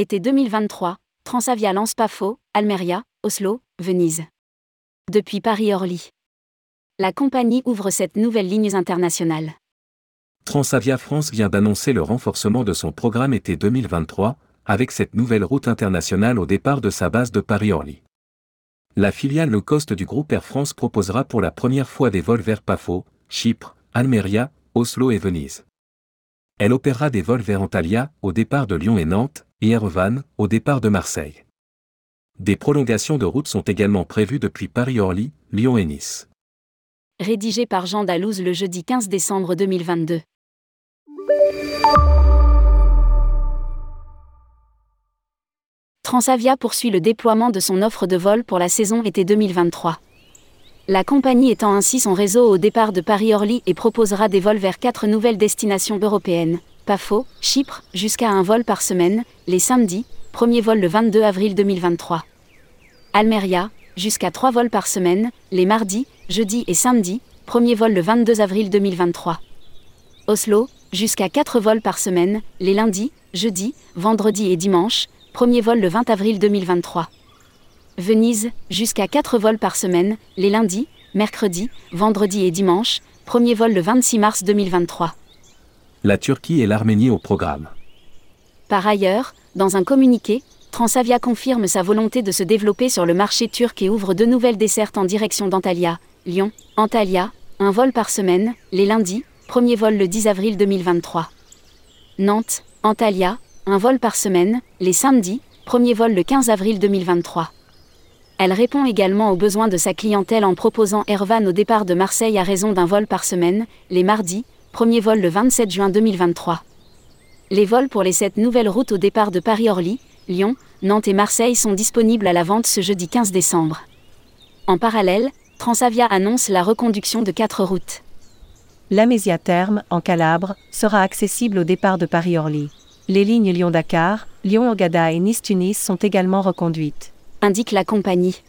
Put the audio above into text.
Été 2023, Transavia lance Pafo, Almeria, Oslo, Venise. Depuis Paris-Orly. La compagnie ouvre cette nouvelle ligne internationale. Transavia France vient d'annoncer le renforcement de son programme été 2023, avec cette nouvelle route internationale au départ de sa base de Paris-Orly. La filiale low cost du groupe Air France proposera pour la première fois des vols vers Pafo, Chypre, Almeria, Oslo et Venise. Elle opérera des vols vers Antalya, au départ de Lyon et Nantes, et au départ de Marseille. Des prolongations de route sont également prévues depuis Paris-Orly, Lyon et Nice. Rédigé par Jean Dalouse le jeudi 15 décembre 2022. Transavia poursuit le déploiement de son offre de vol pour la saison été 2023. La compagnie étend ainsi son réseau au départ de Paris-Orly et proposera des vols vers quatre nouvelles destinations européennes, Pafo, Chypre, jusqu'à un vol par semaine, les samedis, premier vol le 22 avril 2023. Almeria, jusqu'à trois vols par semaine, les mardis, jeudis et samedis, premier vol le 22 avril 2023. Oslo, jusqu'à quatre vols par semaine, les lundis, jeudis, vendredis et dimanches, premier vol le 20 avril 2023. Venise, jusqu'à 4 vols par semaine, les lundis, mercredis, vendredis et dimanches, premier vol le 26 mars 2023. La Turquie et l'Arménie au programme. Par ailleurs, dans un communiqué, Transavia confirme sa volonté de se développer sur le marché turc et ouvre de nouvelles dessertes en direction d'Antalya, Lyon, Antalya, un vol par semaine, les lundis, premier vol le 10 avril 2023. Nantes, Antalya, un vol par semaine, les samedis, premier vol le 15 avril 2023. Elle répond également aux besoins de sa clientèle en proposant Ervan au départ de Marseille à raison d'un vol par semaine, les mardis, premier vol le 27 juin 2023. Les vols pour les sept nouvelles routes au départ de Paris-Orly, Lyon, Nantes et Marseille sont disponibles à la vente ce jeudi 15 décembre. En parallèle, Transavia annonce la reconduction de quatre routes. L'Amésia Terme, en Calabre, sera accessible au départ de Paris-Orly. Les lignes Lyon-Dakar, Lyon-Ogada et Nice-Tunis sont également reconduites indique la compagnie.